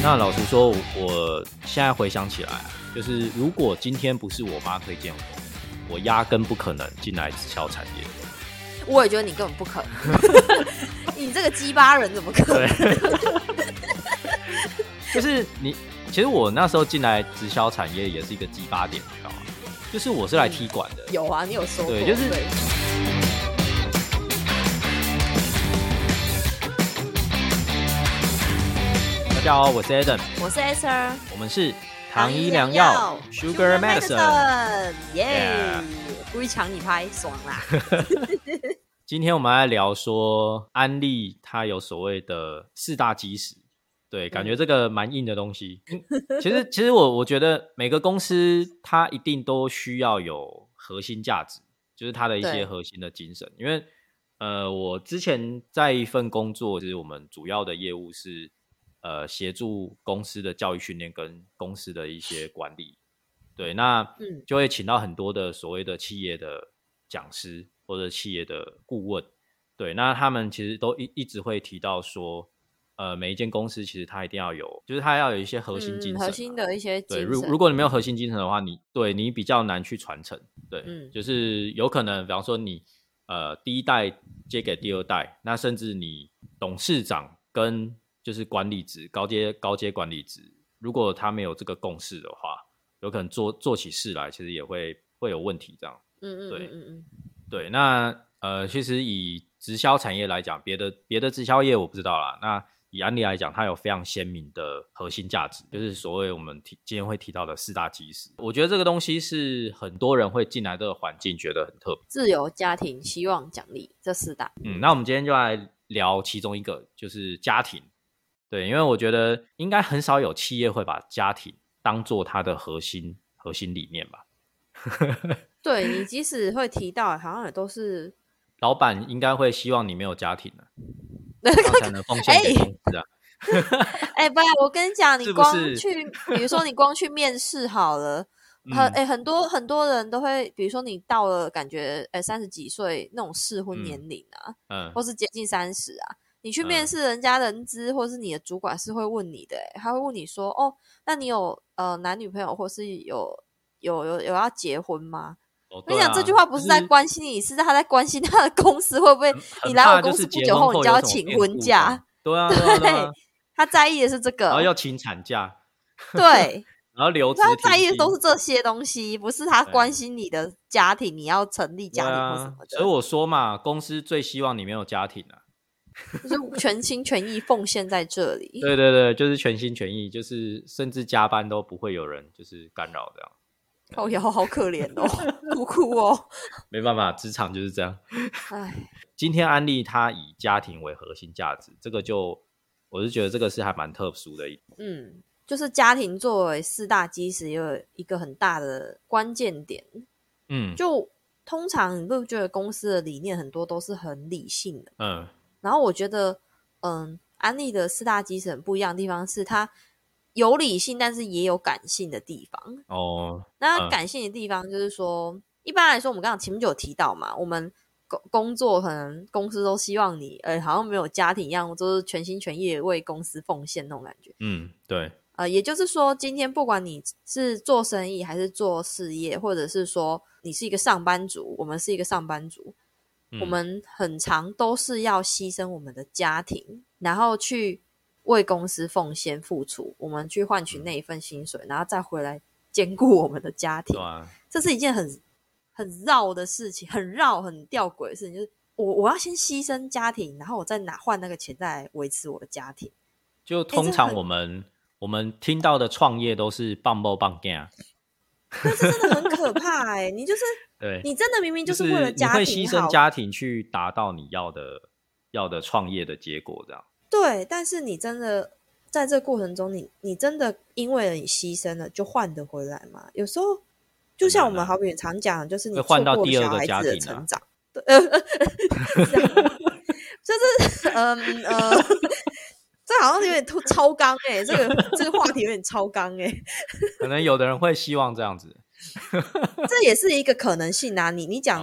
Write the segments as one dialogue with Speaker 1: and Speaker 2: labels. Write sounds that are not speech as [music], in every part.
Speaker 1: 那老实说，我现在回想起来，就是如果今天不是我妈推荐我，我压根不可能进来直销产业。
Speaker 2: 我也觉得你根本不可能，[laughs] 你这个鸡巴人怎么可能？
Speaker 1: 就是你，其实我那时候进来直销产业也是一个激发点，你知道吗？就是我是来踢馆的。
Speaker 2: 有啊，你有说过。
Speaker 1: 对，就是。大家好，我是 Adam，
Speaker 2: 我是 Esther，
Speaker 1: 我们是糖衣良药 Sugar Medicine，
Speaker 2: 耶！故意抢你拍，爽啦！[laughs]
Speaker 1: 今天我们来聊说安利，它有所谓的四大基石，对，感觉这个蛮硬的东西。[laughs] 其实，其实我我觉得每个公司它一定都需要有核心价值，就是它的一些核心的精神。因为，呃，我之前在一份工作，就是我们主要的业务是。呃，协助公司的教育训练跟公司的一些管理，对，那嗯，就会请到很多的所谓的企业的讲师或者企业的顾问，对，那他们其实都一一直会提到说，呃，每一间公司其实它一定要有，就是它要有一些核心精神，
Speaker 2: 核心的一些
Speaker 1: 对，如如果你没有核心精神的话，你对你比较难去传承，对，嗯，就是有可能，比方说你呃第一代接给第二代，那甚至你董事长跟就是管理职高阶高阶管理职，如果他没有这个共识的话，有可能做做起事来，其实也会会有问题。这样，嗯嗯，对，嗯嗯，对。那呃，其实以直销产业来讲，别的别的直销业我不知道啦。那以安利来讲，它有非常鲜明的核心价值，就是所谓我们提今天会提到的四大基石。我觉得这个东西是很多人会进来这个环境觉得很特别，
Speaker 2: 自由、家庭、希望、奖励这四大。
Speaker 1: 嗯，那我们今天就来聊其中一个，就是家庭。对，因为我觉得应该很少有企业会把家庭当做它的核心核心理念吧。[laughs]
Speaker 2: 对你即使会提到，好像也都是
Speaker 1: 老板应该会希望你没有家庭的，才能奉献给公司啊。[laughs]
Speaker 2: 哎，不，我跟你讲，你光去，比如说你光去面试好了，[laughs] 很哎很多很多人都会，比如说你到了感觉哎三十几岁那种适婚年龄啊，嗯，或是接近三十啊。你去面试人家人资，或是你的主管是会问你的，他会问你说：“哦，那你有呃男女朋友，或是有有有有要结婚吗？”我跟你讲，这句话不是在关心你，是他在关心他的公司会不会你来我公司不久后你就要请婚假？
Speaker 1: 对啊，[laughs]
Speaker 2: 对，他在意的是这个，
Speaker 1: 然后要请产假，[laughs]
Speaker 2: 对，[laughs]
Speaker 1: 然后留
Speaker 2: 他在意的都是这些东西，不是他关心你的家庭，你要成立家庭或什么的。
Speaker 1: 所以我说嘛，公司最希望你没有家庭啊。
Speaker 2: 就是全心全意奉献在这里。
Speaker 1: 对对对，就是全心全意，就是甚至加班都不会有人就是干扰这样。
Speaker 2: 哦哟，好可怜哦，哭哭哦。[laughs]
Speaker 1: 没办法，职场就是这样。唉，今天安利它以家庭为核心价值，这个就我是觉得这个是还蛮特殊的。
Speaker 2: 嗯，就是家庭作为四大基石，有一个很大的关键点。嗯，就通常你不觉得公司的理念很多都是很理性的？嗯。然后我觉得，嗯，安利的四大基石很不一样的地方是，它有理性，但是也有感性的地方。哦，那感性的地方就是说，一般来说，我们刚刚前面就有提到嘛，我们工工作可能公司都希望你，呃，好像没有家庭一样，都是全心全意为公司奉献那种感觉。
Speaker 1: 嗯，对。
Speaker 2: 呃，也就是说，今天不管你是做生意还是做事业，或者是说你是一个上班族，我们是一个上班族。我们很长都是要牺牲我们的家庭，然后去为公司奉献付出，我们去换取那一份薪水，然后再回来兼顾我们的家庭。这是一件很很绕的事情，很绕、很吊诡的事情。就是我我要先牺牲家庭，然后我再拿换那个钱，再来维持我的家庭。
Speaker 1: 就通常我们我们听到的创业都是棒棒棒干，
Speaker 2: 但是真的很可怕哎！你就是。[laughs]
Speaker 1: 对
Speaker 2: 你真的明明就是为了家庭，
Speaker 1: 你会牺牲家庭去达到你要的要的创业的结果，这样。
Speaker 2: 对，但是你真的在这过程中，你你真的因为你牺牲了，就换得回来吗？有时候就像我们好比常讲，就是你
Speaker 1: 换到第二个家庭
Speaker 2: 成长，对，就是 [laughs] 嗯呃，这好像有点超超纲哎，这个这个话题有点超纲哎。
Speaker 1: 可能有的人会希望这样子，
Speaker 2: 这也是一个可能性啊。你你讲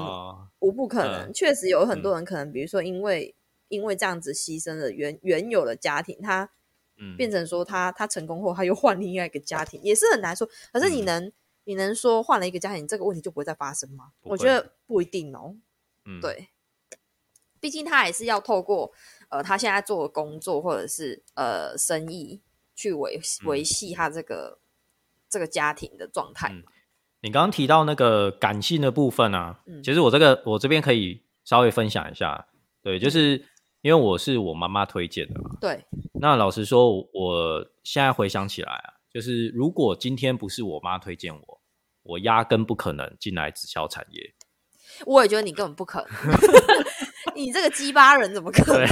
Speaker 2: 无不可能，确实有很多人可能，比如说因为因为这样子牺牲了原原有的家庭，他变成说他他成功后他又换另外一个家庭，[laughs] 也是很难说。可是你能你能说换了一个家庭，这个问题就不会再发生吗？我觉得不一定哦。嗯，对，毕竟他还是要透过。呃，他现在做的工作或者是呃生意，去维维系他这个这个家庭的状态。
Speaker 1: 你刚刚提到那个感性的部分啊，其实我这个我这边可以稍微分享一下。对，就是因为我是我妈妈推荐的嘛。
Speaker 2: 对。
Speaker 1: 那老实说，我现在回想起来啊，就是如果今天不是我妈推荐我，我压根不可能进来直销产业。
Speaker 2: 我也觉得你根本不可能。[laughs] 你这个鸡巴人怎么可能？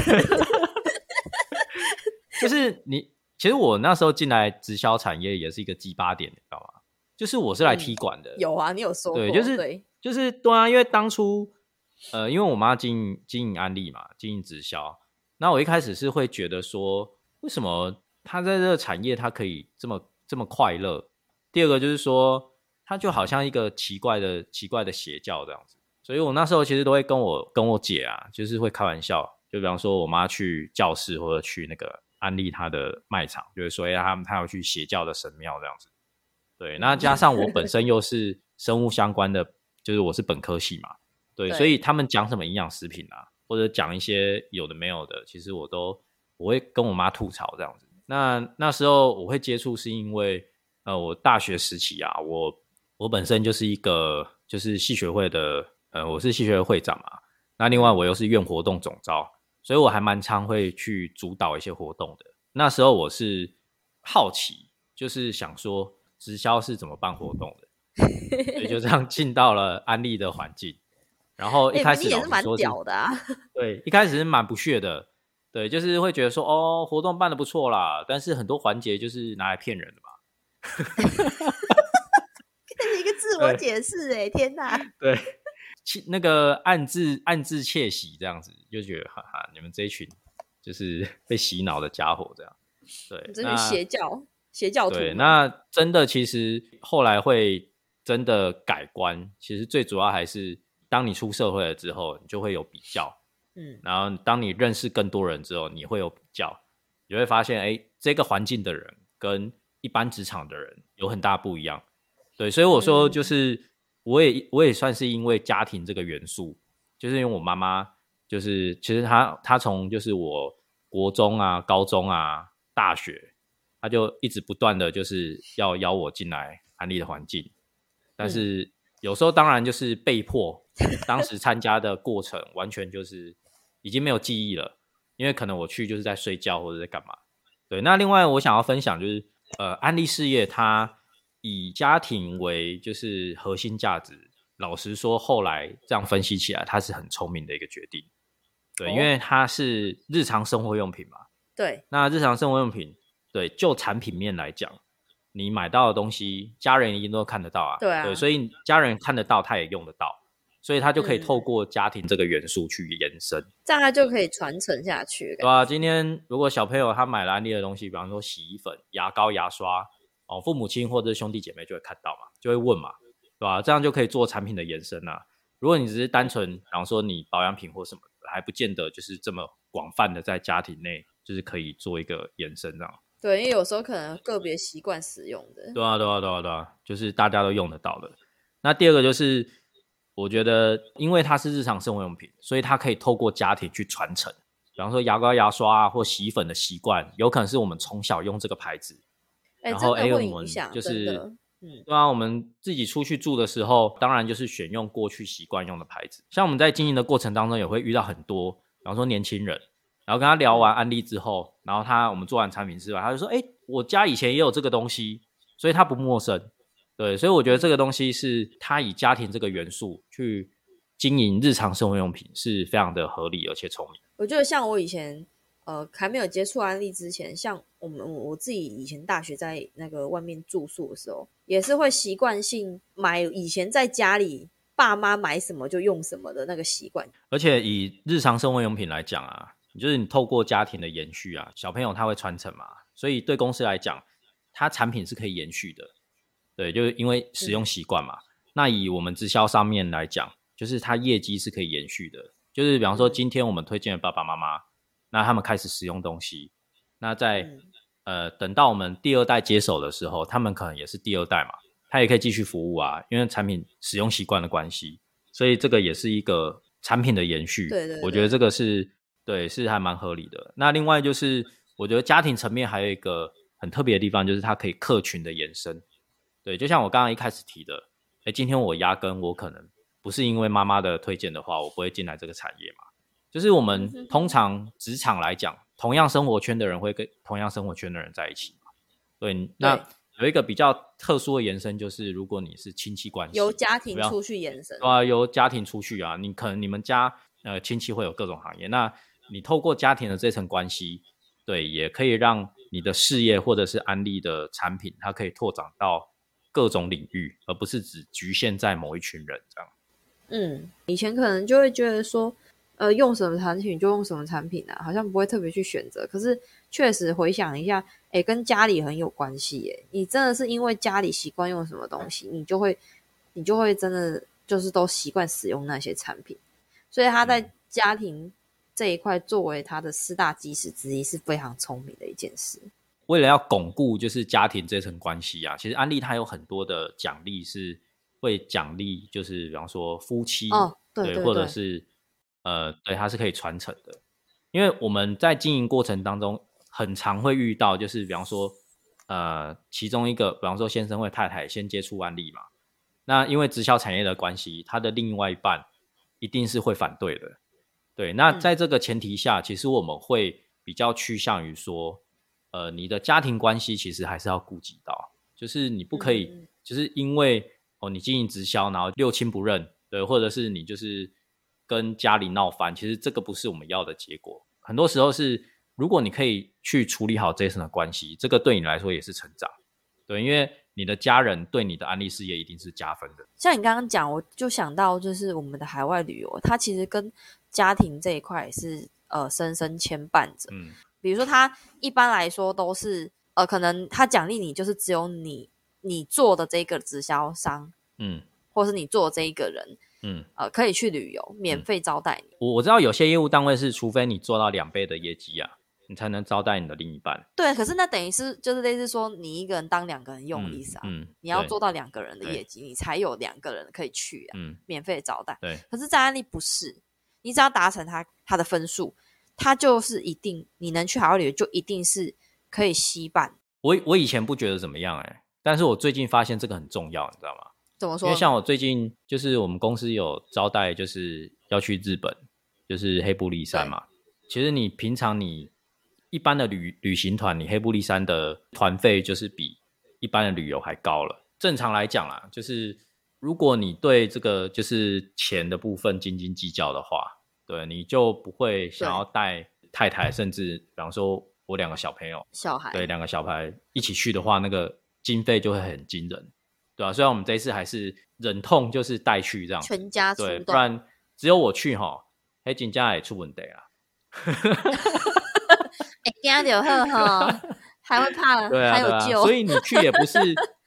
Speaker 2: [laughs]
Speaker 1: 就是你，其实我那时候进来直销产业也是一个鸡巴点，你知道吗？就是我是来踢馆的。
Speaker 2: 有啊，你有说
Speaker 1: 对，就是就是对啊，因为当初呃，因为我妈经营经营安利嘛，经营直销，那我一开始是会觉得说，为什么他在这个产业他可以这么这么快乐？第二个就是说，他就好像一个奇怪的奇怪的邪教这样子。所以我那时候其实都会跟我跟我姐啊，就是会开玩笑，就比方说我妈去教室或者去那个安利她的卖场，就是说哎，他们她要去邪教的神庙这样子。对，那加上我本身又是生物相关的，就是我是本科系嘛，对，所以他们讲什么营养食品啊，或者讲一些有的没有的，其实我都我会跟我妈吐槽这样子。那那时候我会接触是因为呃，我大学时期啊，我我本身就是一个就是系学会的。呃，我是系学会会长嘛，那另外我又是院活动总招，所以我还蛮常会去主导一些活动的。那时候我是好奇，就是想说直销是怎么办活动的，也就这样进到了安利的环境。然后一开始
Speaker 2: 也是蛮屌的啊，[laughs]
Speaker 1: 对，一开始是蛮不屑的，对，就是会觉得说哦，活动办的不错啦，但是很多环节就是拿来骗人的嘛。
Speaker 2: 给你一个自我解释，哎，天哪，[laughs]
Speaker 1: 对。那个暗自暗自窃喜这样子，就觉得哈哈，你们这一群就是 [laughs] 被洗脑的家伙这样。对，
Speaker 2: 这是邪教邪教徒。
Speaker 1: 对，那真的其实后来会真的改观，其实最主要还是当你出社会了之后，你就会有比较。嗯，然后当你认识更多人之后，你会有比较，你会发现，哎，这个环境的人跟一般职场的人有很大不一样。对，所以我说就是。我也我也算是因为家庭这个元素，就是因为我妈妈就是其实她她从就是我国中啊、高中啊、大学，她就一直不断的就是要邀我进来安利的环境，但是有时候当然就是被迫，当时参加的过程完全就是已经没有记忆了，因为可能我去就是在睡觉或者在干嘛。对，那另外我想要分享就是呃安利事业它。以家庭为就是核心价值，老实说，后来这样分析起来，它是很聪明的一个决定。对，因为它是日常生活用品嘛。
Speaker 2: 对。
Speaker 1: 那日常生活用品，对，就产品面来讲，你买到的东西，家人一定都看得到啊。
Speaker 2: 对啊。
Speaker 1: 对，所以家人看得到，他也用得到，所以他就可以透过家庭这个元素去延伸，
Speaker 2: 这样他就可以传承下去。
Speaker 1: 对啊，今天如果小朋友他买了安利的东西，比方说洗衣粉、牙膏、牙刷。哦，父母亲或者兄弟姐妹就会看到嘛，就会问嘛，对吧？这样就可以做产品的延伸啊。如果你只是单纯，比方说你保养品或什么，还不见得就是这么广泛的在家庭内，就是可以做一个延伸这样。
Speaker 2: 对，因为有时候可能个别习惯使用的。
Speaker 1: 对啊，对啊，对啊，对啊，就是大家都用得到的。那第二个就是，我觉得因为它是日常生活用品，所以它可以透过家庭去传承。比方说牙膏、牙刷啊，或洗衣粉的习惯，有可能是我们从小用这个牌子。
Speaker 2: 然后
Speaker 1: 哎，我们就是，嗯，对啊，我们自己出去住的时候，当然就是选用过去习惯用的牌子。像我们在经营的过程当中，也会遇到很多，比方说年轻人，然后跟他聊完案例之后，然后他我们做完产品之后，他就说：“哎，我家以前也有这个东西，所以他不陌生。”对，所以我觉得这个东西是它以家庭这个元素去经营日常生活用品，是非常的合理而且聪明。
Speaker 2: 我觉得像我以前。呃，还没有接触安利之前，像我们我自己以前大学在那个外面住宿的时候，也是会习惯性买以前在家里爸妈买什么就用什么的那个习惯。
Speaker 1: 而且以日常生活用品来讲啊，就是你透过家庭的延续啊，小朋友他会传承嘛，所以对公司来讲，它产品是可以延续的。对，就是因为使用习惯嘛。那以我们直销上面来讲，就是它业绩是可以延续的。就是比方说，今天我们推荐爸爸妈妈，那他们开始使用东西，那在呃等到我们第二代接手的时候，他们可能也是第二代嘛，他也可以继续服务啊，因为产品使用习惯的关系，所以这个也是一个产品的延续。
Speaker 2: 对对，
Speaker 1: 我觉得这个是对，是还蛮合理的。那另外就是，我觉得家庭层面还有一个很特别的地方，就是它可以客群的延伸。对，就像我刚刚一开始提的，哎，今天我压根我可能不是因为妈妈的推荐的话，我不会进来这个产业嘛。就是我们通常职场来讲，同样生活圈的人会跟同样生活圈的人在一起嘛。对，那有一个比较特殊的延伸，就是如果你是亲戚关系，
Speaker 2: 由家庭出去延伸，
Speaker 1: 对啊，由家庭出去啊，你可能你们家呃亲戚会有各种行业，那你透过家庭的这层关系，对，也可以让你的事业或者是安利的产品，它可以拓展到。各种领域，而不是只局限在某一群人这样。
Speaker 2: 嗯，以前可能就会觉得说，呃，用什么产品就用什么产品啊，好像不会特别去选择。可是确实回想一下，哎，跟家里很有关系耶。你真的是因为家里习惯用什么东西，你就会，你就会真的就是都习惯使用那些产品。所以他在家庭这一块作为他的四大基石之一，是非常聪明的一件事。
Speaker 1: 为了要巩固就是家庭这层关系啊，其实安利它有很多的奖励是会奖励，就是比方说夫妻
Speaker 2: 哦，对，
Speaker 1: 或者是呃，对，它是可以传承的。因为我们在经营过程当中，很常会遇到，就是比方说呃，其中一个，比方说先生或太太先接触安利嘛，那因为直销产业的关系，他的另外一半一定是会反对的。对，那在这个前提下，其实我们会比较趋向于说。呃，你的家庭关系其实还是要顾及到，就是你不可以，就是因为哦，你经营直销，然后六亲不认，对，或者是你就是跟家里闹翻，其实这个不是我们要的结果。很多时候是，如果你可以去处理好这层的关系，这个对你来说也是成长，对，因为你的家人对你的安利事业一定是加分的。
Speaker 2: 像你刚刚讲，我就想到就是我们的海外旅游，它其实跟家庭这一块是呃深深牵绊着，嗯。比如说，他一般来说都是，呃，可能他奖励你就是只有你你做的这个直销商，嗯，或是你做这一个人，嗯，呃，可以去旅游，免费招待你。
Speaker 1: 我我知道有些业务单位是，除非你做到两倍的业绩啊，你才能招待你的另一半。
Speaker 2: 对，可是那等于是就是类似说，你一个人当两个人用的意思啊，嗯，你要做到两个人的业绩，你才有两个人可以去啊，嗯，免费招待。
Speaker 1: 对，
Speaker 2: 可是在安利不是，你只要达成他他的分数。他就是一定，你能去海外旅游，就一定是可以吸办。
Speaker 1: 我我以前不觉得怎么样哎，但是我最近发现这个很重要，你知道吗？
Speaker 2: 怎么说？
Speaker 1: 因为像我最近就是我们公司有招待，就是要去日本，就是黑布利山嘛。其实你平常你一般的旅旅行团，你黑布利山的团费就是比一般的旅游还高了。正常来讲啊，就是如果你对这个就是钱的部分斤斤计较的话。对，你就不会想要带太太，甚至比方说我两个小朋友，
Speaker 2: 小孩，
Speaker 1: 对，两个小孩一起去的话，那个经费就会很惊人，对吧？虽然我们这一次还是忍痛就是带去这样，
Speaker 2: 全家
Speaker 1: 对，不然只有我去哈，黑金家也出问题啊。[laughs]
Speaker 2: 哎，惊到好哈，[laughs] 还会怕，
Speaker 1: 对
Speaker 2: 啊，还有救，
Speaker 1: 所以你去也不是，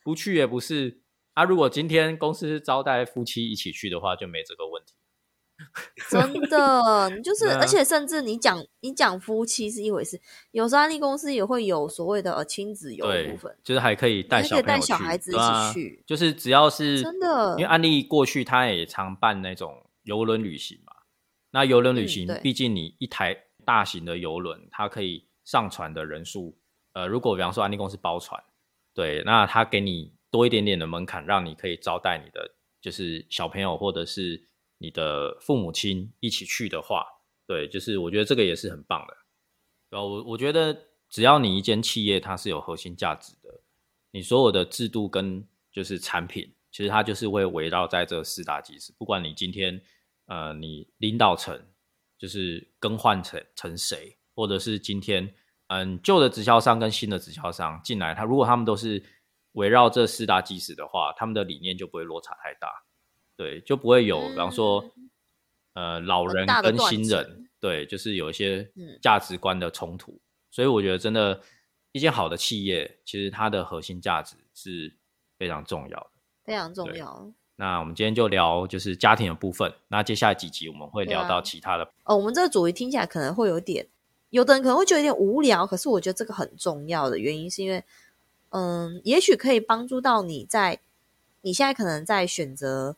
Speaker 1: 不去也不是。啊，如果今天公司招待夫妻一起去的话，就没这个问题。[laughs]
Speaker 2: 真的，你就是，而且甚至你讲你讲夫妻是一回事，有时候安利公司也会有所谓的亲子游部分，
Speaker 1: 就是还可以带小
Speaker 2: 带小孩子一起去，
Speaker 1: 就是只要是
Speaker 2: 真的，
Speaker 1: 因为安利过去他也常办那种游轮旅行嘛，那游轮旅行毕竟你一台大型的游轮，它可以上船的人数，呃，如果比方说安利公司包船，对，那他给你多一点点的门槛，让你可以招待你的就是小朋友或者是。你的父母亲一起去的话，对，就是我觉得这个也是很棒的。然后我我觉得，只要你一间企业它是有核心价值的，你所有的制度跟就是产品，其实它就是会围绕在这四大基石。不管你今天呃你领导层就是更换成成谁，或者是今天嗯旧的直销商跟新的直销商进来，他如果他们都是围绕这四大基石的话，他们的理念就不会落差太大。对，就不会有，比方说，呃，老人跟新人，对，就是有一些价值观的冲突。所以我觉得，真的，一件好的企业，其实它的核心价值是非常重要的，
Speaker 2: 非常重要。
Speaker 1: 那我们今天就聊就是家庭的部分。那接下来几集我们会聊到其他的。
Speaker 2: 哦，我们这个主题听起来可能会有点，有的人可能会觉得有点无聊。可是我觉得这个很重要的原因是因为，嗯，也许可以帮助到你在你现在可能在选择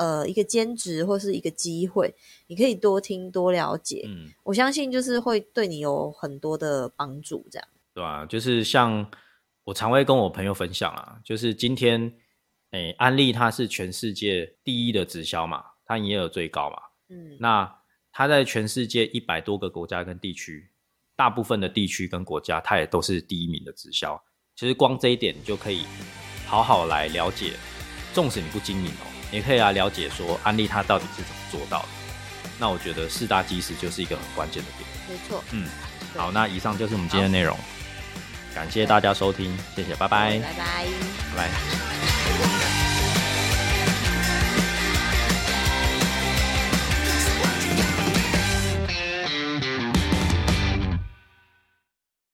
Speaker 2: 呃一个兼职或是一个机会，你可以多听多了解。嗯，我相信就是会对你有很多的帮助。这样
Speaker 1: 对啊？就是像我常会跟我朋友分享啊，就是今天。哎，安利它是全世界第一的直销嘛，它营业额最高嘛。嗯，那它在全世界一百多个国家跟地区，大部分的地区跟国家，它也都是第一名的直销。其实光这一点，你就可以好好来了解。纵使你不经营哦，也可以来了解说安利它到底是怎么做到的。那我觉得四大基石就是一个很关键的点。
Speaker 2: 没错。
Speaker 1: 嗯，好，那以上就是我们今天的内容。感谢大家收听，谢谢，拜拜，
Speaker 2: 拜拜，
Speaker 1: 拜拜。